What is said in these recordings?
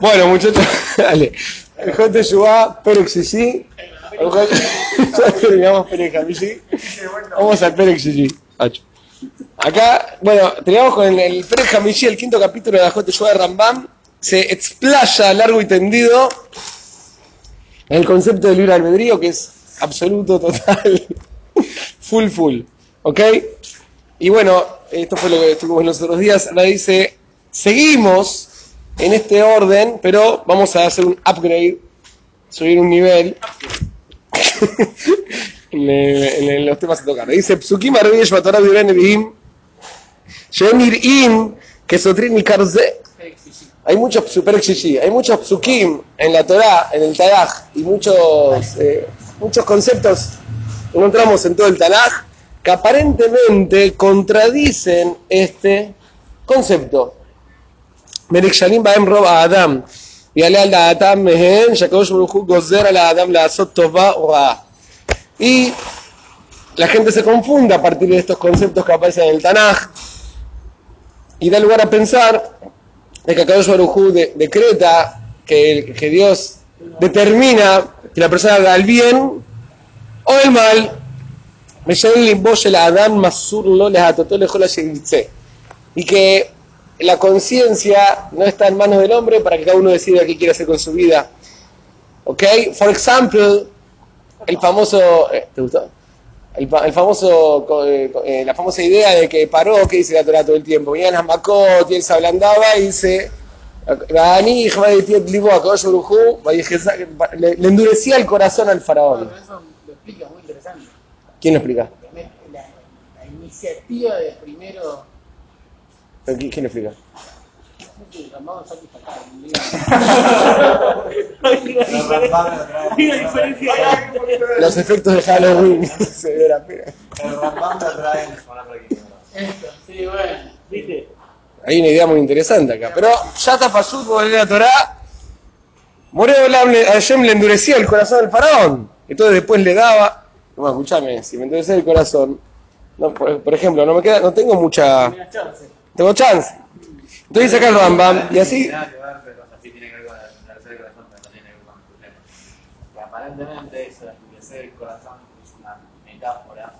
Bueno, muchachos, dale. El Jote Yubá, Perek Sisi. Ya terminamos Perek Hamisi. Vamos al Sisi. Hacho. Acá, bueno, terminamos con el Perek Hamisi, el quinto capítulo de la Jote Yubá de Rambam. Se explaya largo y tendido en el concepto del libre albedrío, que es absoluto, total, full, full. ¿Ok? Y bueno, esto fue lo que estuvimos en los otros días. Ahora dice, seguimos en este orden, pero vamos a hacer un upgrade, subir un nivel en, en- los temas a tocar. Dice, Psukim Arbi Shvatorah Viren Ebihim, Shenir In, Kesotrin y. Hay muchos super hay muchos psukim en la Torah, en el Tanaj, y muchos, eh, muchos conceptos encontramos en todo el Tanaj que aparentemente contradicen este concepto. מנכשלים בהם רוב האדם, יעלה על דעתם מהן שהקדוש ברוך הוא גוזר על האדם לעשות טובה או רעה. Y la gente se confunde a partir de estos conceptos que aparecen en el Tanaj y da lugar a pensar de que Akadosh Baruj Hu de- decreta que, el- que Dios determina que la persona haga el bien o el mal. "Meshael libo shel Adam masur lo lehatotó lejol asher yirtzeh". Y que la conciencia no está en manos del hombre para que cada uno decida qué quiere hacer con su vida. ¿Ok? For example, el famoso... eh, ¿Te gustó? El, el famoso, eh, eh, la famosa idea de que paró, que dice la Torah todo el tiempo. Venían las Makot y él se ablandaba y dice... Le le endurecía el corazón al faraón. Eso lo explica muy interesante. ¿Quién lo explica? La, la iniciativa de primero. ¿Quién lo explica? Los efectos de Halloween. se la semana. Esto, sí, bueno. ¿Viste? Hay una idea muy interesante acá. Pero ya está Pashut, vos la Torah. Moreo Hashem le endurecía el corazón al faraón. Entonces después le daba. Bueno, escúchame, si me endurecía el corazón. Por, por ejemplo, no me queda, no tengo mucha. Tengo chance. Entonces dice acá el Rambam, y así. Aparentemente eso de el corazón es una metáfora,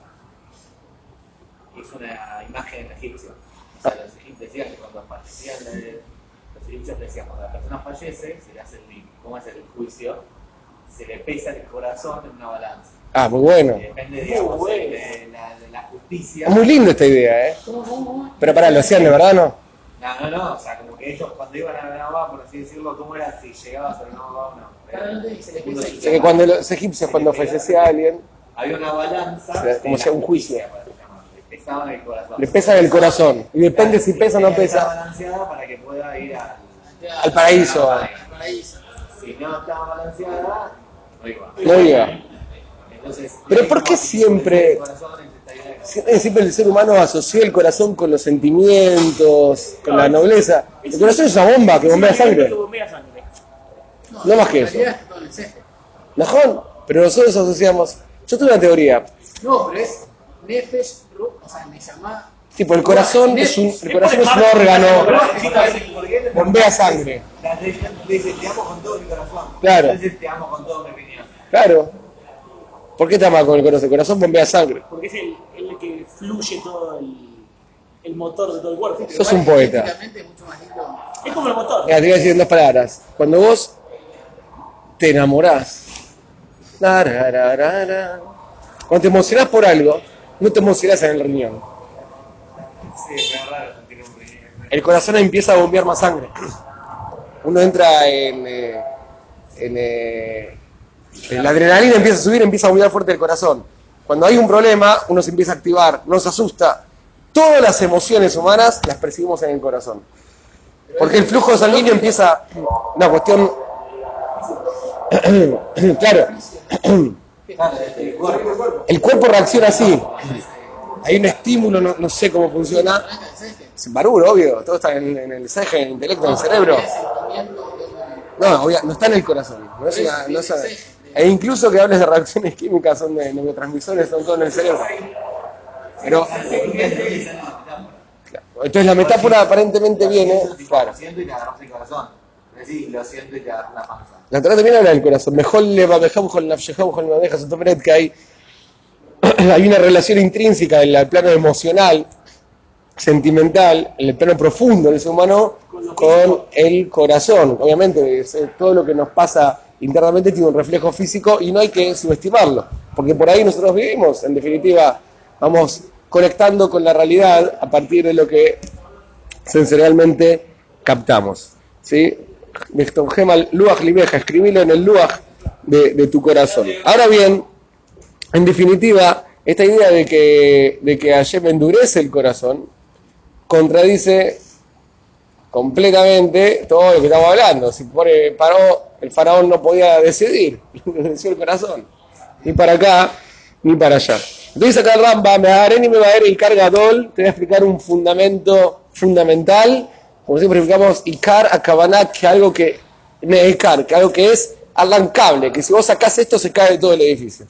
es una imagen egipcia. O sea, los egipcios decían que cuando fallecían, los egipcios decían cuando la persona fallece, se le hace el ¿Cómo es el juicio? Se le pesa el corazón en una balanza. Ah, muy bueno. Depende, digamos, de la, de la justicia. Es muy linda esta idea, ¿eh? Pero pará, lo hacían de verdad, ¿no? No, no, no, o sea, como que ellos cuando iban a Benabá, por así decirlo, ¿cómo era si llegabas a Benabá o no? Sea, que cuando los egipcios, cuando fallecía alguien, Había una balanza. O sea, como sea un juicio. Le pesaban el corazón. le pesan el corazón. Y depende si pesa o no pesa. balanceada para que pueda ir al, Al paraíso. Al paraíso. Si no estaba balanceada, no iba. No iba. Entonces, Pero ¿por qué siempre- El corazón intentaría- Siempre, el ser humano asocia el corazón con los sentimientos, con la nobleza. El corazón es una bomba que bombea Que sangre. bombea sangre. No más que eso. Najón, pero nosotros asociamos. Yo tengo una teoría. No, pero es Nefesh, Ru- o sea, me llama. Tipo, el corazón es un, el corazón es un órgano, bombea sangre. Te amo con todo mi corazón. Claro. Entonces te amo con todo mi opinión. Claro. ¿Por qué te amas con el corazón? El corazón bombea sangre. Porque es el, fluye todo el, el motor de todo el cuerpo. Sos un poeta. Es mucho más lindo. Es como el motor. Mira, te voy a decir en dos palabras. Cuando vos te enamorás, la, ra, ra, ra, ra. cuando te emocionás por algo, no te emocionás en el riñón. Sí, es raro sentir un riñón. El corazón empieza a bombear más sangre. Uno entra en, eh, en, eh, en la adrenalina, empieza a subir, empieza a bombear fuerte el corazón. Cuando hay un problema, uno se empieza a activar, no se asusta. Todas las emociones humanas las percibimos en el corazón. Porque el flujo sanguíneo empieza una cuestión claro, el cuerpo. reacciona así. Hay un estímulo, no, sé cómo funciona. Es baruro, obvio. Todo está en, el ceje, en el intelecto, en el cerebro. No, obvia- no está en el corazón. No es una- e incluso que hables de reacciones químicas, son de neurotransmisores, son todo en el cerebro. Pero, entonces la metáfora aparentemente viene, claro. Siento y le agarras el corazón. Sí, lo siento y te agarra la panza. La Torah también habla del corazón. Mejor le va mejor con nafshejá, mejor le maneja Sotomayor, que hay, hay una relación intrínseca en el plano emocional, sentimental, en el plano profundo del ser humano con el corazón. Obviamente, es- es todo lo que nos pasa internamente tiene un reflejo físico y no hay que subestimarlo, porque por ahí nosotros vivimos. En definitiva, vamos conectando con la realidad a partir de lo que sensorialmente captamos. ¿sí? Gemal Luach Limeja, escribilo en el de, de tu corazón. Ahora bien, en definitiva, esta idea de que, de que Hashem endurece el corazón contradice completamente todo lo que estamos hablando. Si pone, paró, el faraón no podía decidir, le endureció el corazón. Ni para acá, ni para allá. Entonces acá el Ramba, me haré ni me va a ir Icar Gadol, te voy a explicar un fundamento fundamental, como siempre explicamos Icar Akabaná, que algo que, Icar, que algo que es arrancable, que si vos sacás esto se cae todo el edificio.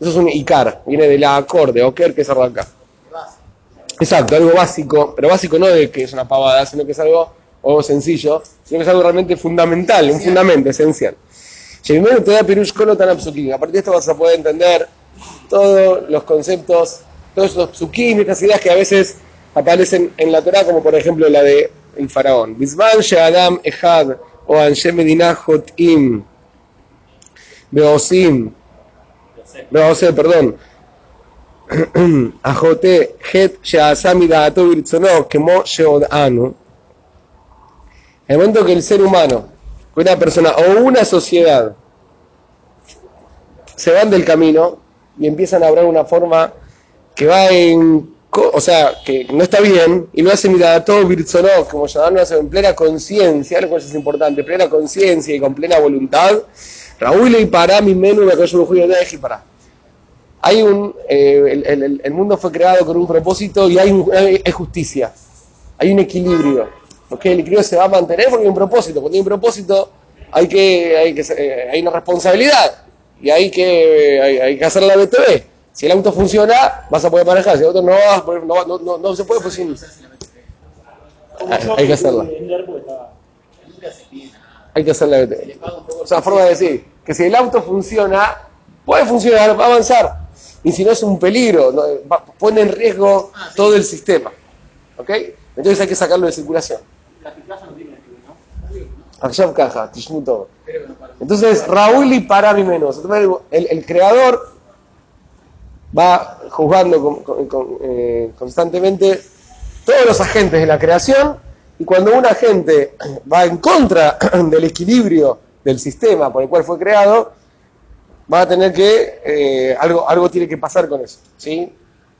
Eso es un Icar, viene de la acorde, Oker, que es arrancar. Exacto, algo básico, pero básico no de que es una pavada, sino que es algo, algo sencillo, sino que es algo realmente fundamental, un fundamento esencial. Primero te da Pirush tan A partir de esto vas a poder entender todos los conceptos, todos esos psukim, estas ideas que a veces aparecen en la Torah, como por ejemplo la de el faraón. Bisman Adam Ehad o Anshe Medina Im Beosim Beose, perdón. Ajote Het Sheasami Daato Birtzono Kemo Sheodanu. El momento que el ser humano, una persona o una sociedad se van del camino y empiezan a hablar una forma que va en, o sea, que no está bien y lo hace mira todo virtsonó, como llamarlo en plena conciencia, lo cual es importante, plena conciencia y con plena voluntad. Raúl y para mi menú me cayó un de para. Hay un, eh, el, mundo fue creado con un propósito y hay, hay justicia, hay un equilibrio. ¿Ok? El equilibrio se va a mantener porque hay un propósito. Cuando hay un propósito hay que, hay que eh, hay una responsabilidad y hay que, hay, hay que hacer la BTV. Si el auto funciona, vas a poder manejar. Si el auto no vas poder- no, no, no, no se puede, pues sin, Hay- que hacerla. hay que hacer la BTV. O sea, forma de decir que si el auto funciona, puede funcionar, va a avanzar. Y si no es un peligro, va- pone en riesgo todo el sistema. ¿Ok? Entonces hay que sacarlo de circulación. Caja, Tishmu todo. Entonces, Raúl y para mi menos. El, creador va juzgando eh, constantemente todos los agentes de la creación y cuando un agente va en contra del equilibrio del sistema por el cual fue creado, va a tener que, eh, algo, algo tiene que pasar con eso. ¿sí?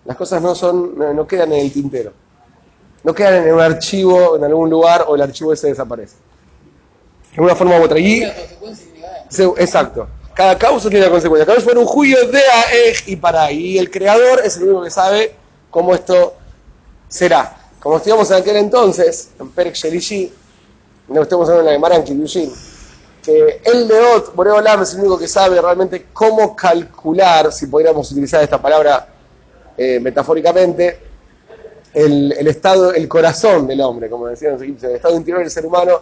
Las cosas no, son, no quedan en el tintero. No quedan en un archivo en algún lugar o el archivo ese desaparece. De una forma u otra. Y, exacto. Cada causa tiene una consecuencia. Cada vez fue un juicio de Aej y para. Y el creador es el único que sabe cómo esto será. Como estudiamos en aquel entonces, en Perek Shelishi, no estamos hablando en la Gemara en Kiddushin, que el Leot, Boreo Olam, es el único que sabe realmente cómo calcular, si podríamos utilizar esta palabra eh, metafóricamente, el, estado, el corazón del hombre, como decían los egipcios, el estado interior del ser humano,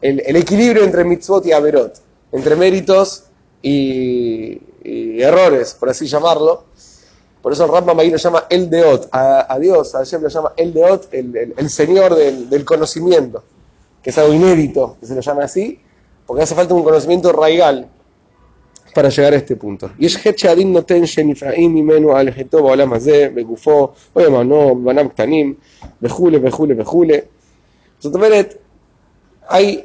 el, equilibrio entre mitzvot y averot, entre méritos y, errores, por así llamarlo. Por eso el Rambam lo llama el Deot, a, a Dios, a Hashem lo llama el Deot, el, el- el Señor del, del conocimiento, que es algo inédito, que se lo llama así, porque hace falta un conocimiento raigal para llegar a este punto. Y es que Chadin Hechadin Noten Shen Ifraim Imenu Al Hetoba Olam Hazeh, Begufo, Oyamano, Banam Ktanim, Bejule, Bejule, Bejule. Zotoveret, hay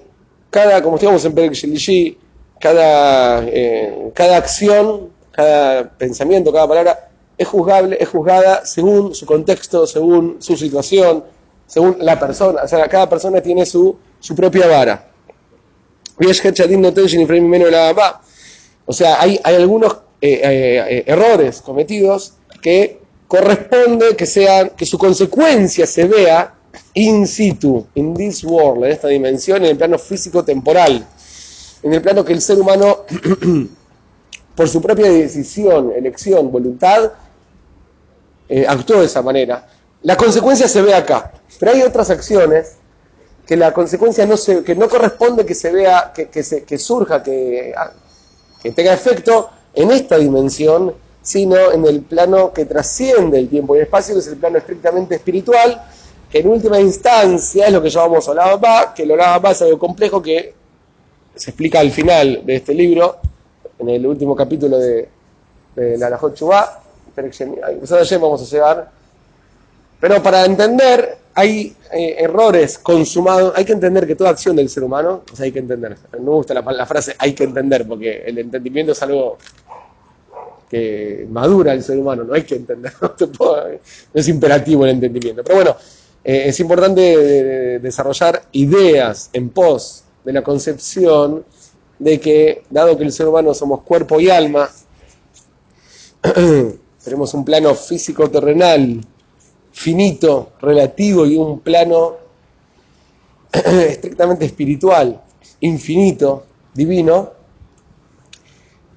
cada, como estamos en Perek Shelishi, cada, eh, cada acción, cada pensamiento, cada palabra, es juzgable, es juzgada según su contexto, según su situación, según la persona. O sea, cada persona tiene su, su propia vara. Y es Hechadin Noten Shen Ifraim Imenu Al o sea, hay, algunos eh, eh, eh, errores cometidos que corresponde que sean, que su consecuencia se vea in situ, in this world, en esta dimensión, en el plano físico-temporal, en el plano que el ser humano, por su propia decisión, elección, voluntad, actuó de esa manera. La consecuencia se ve acá, pero hay otras acciones que la consecuencia no se, que no corresponde que se vea, que, que, se, que surja, que, que tenga efecto en esta dimensión, sino en el plano que trasciende el tiempo y el espacio, que es el plano estrictamente espiritual, que en última instancia es lo que llamamos Olababa, que el Olababa es algo complejo que se explica al final de este libro, en el último capítulo de, de la Lajot Chubá, vamos a llegar, pero para entender hay eh, errores consumados, hay que entender que toda acción del ser humano, o sea, hay que entender, no me gusta la, frase hay que entender, porque el entendimiento es algo que madura el ser humano, no hay que entender, no, es imperativo el entendimiento. Pero bueno, eh, es importante de- desarrollar ideas en pos de la concepción de que, dado que el ser humano somos cuerpo y alma, tenemos un plano físico terrenal, finito, relativo y un plano estrictamente espiritual, infinito, divino,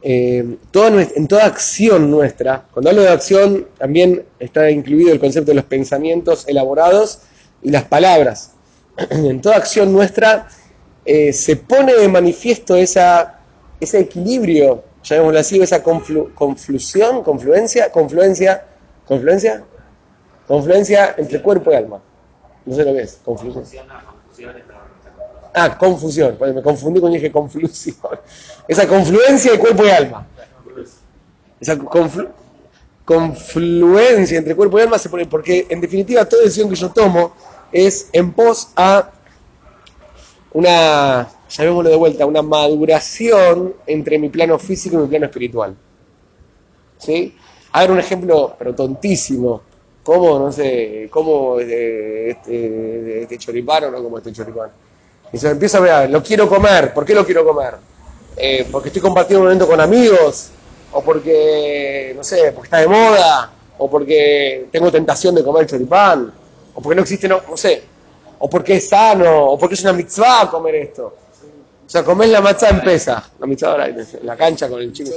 eh, en toda acción nuestra, cuando hablo de acción también está incluido el concepto de los pensamientos elaborados y las palabras. En toda acción nuestra eh, se pone de manifiesto ese equilibrio, llamémoslo así, esa conflu- conflusión, confluencia, confluencia, confluencia, confluencia entre cuerpo y alma. No sé lo que es, controla. Ah, confusión. Me confundí cuando dije conflusión. Esa confluencia de cuerpo y alma. Esa conflu- confluencia entre cuerpo y alma se pone, porque en definitiva toda decisión que yo tomo es en pos a una, llamémoslo de vuelta, una maduración entre mi plano físico y mi plano espiritual. ¿Sí? A ver un ejemplo, pero tontísimo. ¿Cómo, no sé, cómo eh, este, este choripán o no como este choripán? Y se empieza a ver, lo quiero comer. ¿Por qué lo quiero comer? Eh, porque estoy compartiendo un momento con amigos, o porque, no sé, porque está de moda, o porque tengo tentación de comer choripán, o porque no existe, no, no sé, o porque es sano, o porque es una mitzvah comer esto. O sea, comés la matzah en pesa, la mitzvah la cancha con el chico.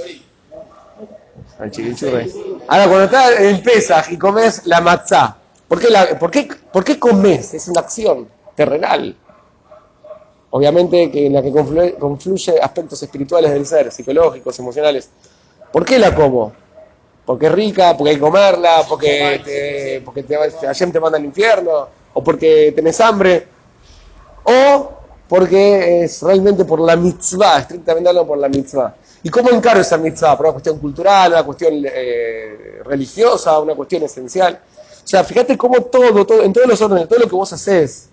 El chiquichurri. Ahora, cuando estás en Pesaj y comes la matzá, ¿por qué, la, por, qué, ¿por qué comes? Es una acción terrenal. Obviamente que en la que confluye, confluye aspectos espirituales del ser, psicológicos, emocionales. ¿Por qué la como? Porque es rica, porque hay que comerla, porque te, porque te, Hashem te manda al infierno, o porque tenés hambre, o porque es realmente por la mitzvah, estrictamente hablando por la mitzvah. ¿Y cómo encaro esa mitzvah? ¿Por una cuestión cultural, una cuestión eh, religiosa, una cuestión esencial? O sea, fíjate cómo todo, todo, en todos los órdenes, todo lo que vos haces,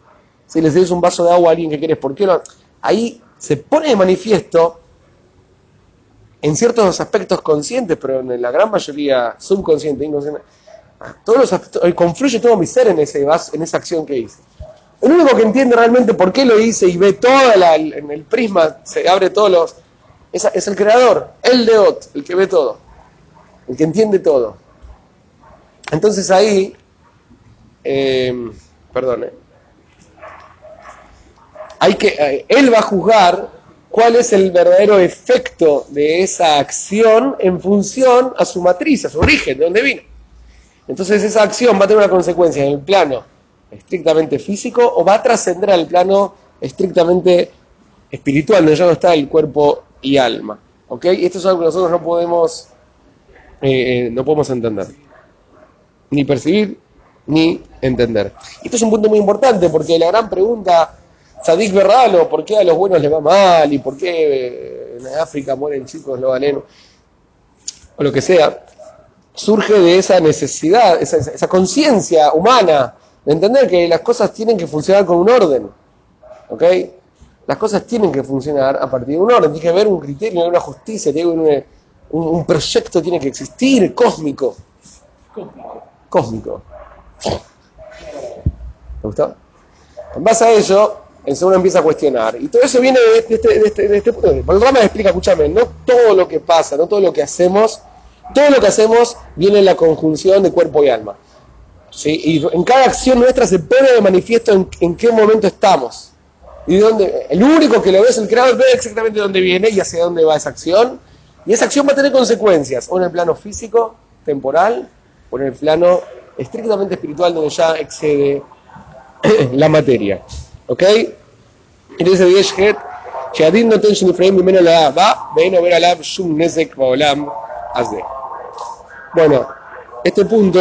si le des un vaso de agua a alguien que quieres, ¿por qué no? Ahí se pone de manifiesto en ciertos aspectos conscientes, pero en la gran mayoría subconsciente, inconsciente, todos los aspectos, confluye todo mi ser en, ese vaso, en esa acción que hice. El único que entiende realmente por qué lo hice y ve en el prisma, se abre todos los... Es, es el creador, el Deot, el que ve todo, el que entiende todo. Entonces ahí, eh, perdón, eh, hay que, eh, él va a juzgar cuál es el verdadero efecto de esa acción en función a su matriz, a su origen, de dónde vino. Entonces esa acción va a tener una consecuencia en el plano estrictamente físico o va a trascender al plano estrictamente espiritual, donde ya no está el cuerpo y alma. ¿Ok? Esto es algo que nosotros no podemos, eh, no podemos entender. Ni percibir, ni entender. Esto es un punto muy importante porque la gran pregunta, Sadik Berralo, ¿por qué a los buenos les va mal? ¿Y por qué en África mueren chicos lo valen? O lo que sea, surge de esa necesidad, esa, esa conciencia humana de entender que las cosas tienen que funcionar con un orden. ¿Ok? Las cosas tienen que funcionar a partir de un orden, tiene que haber un criterio, una justicia, tiene que haber un, un, proyecto tiene que existir, cósmico. Cósmico. ¿Te gustó? En base a ello, el segundo empieza a cuestionar. Y todo eso viene de este, de este, de este punto. El Rama explica, escúchame, no todo lo que pasa, no todo lo que hacemos, todo lo que hacemos viene en la conjunción de cuerpo y alma. ¿Sí? Y en cada acción nuestra se pone de manifiesto en qué momento estamos y donde, el único que lo ve es el creador, ve exactamente dónde viene y hacia dónde va esa acción. Y esa acción va a tener consecuencias, o en el plano físico, temporal, o en el plano estrictamente espiritual, donde ya excede la materia. ¿Ok? Entonces, Yeshhet, Shadin no la va. Bueno, este punto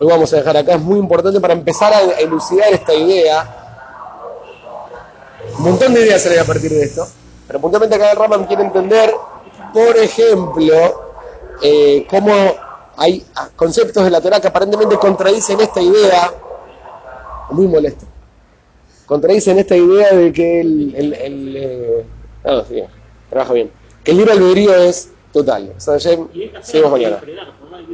lo vamos a dejar acá, es muy importante para empezar a elucidar esta idea un montón de ideas salen a partir de esto, pero puntualmente acá el Raman quiere entender, por ejemplo, eh, cómo hay conceptos de la Torah que aparentemente contradicen esta idea, muy molesto, contradicen esta idea de que el, el, el eh, ah, sí, trabaja bien, que el libre albedrío es total. O sea, ya, seguimos mañana. ¿no?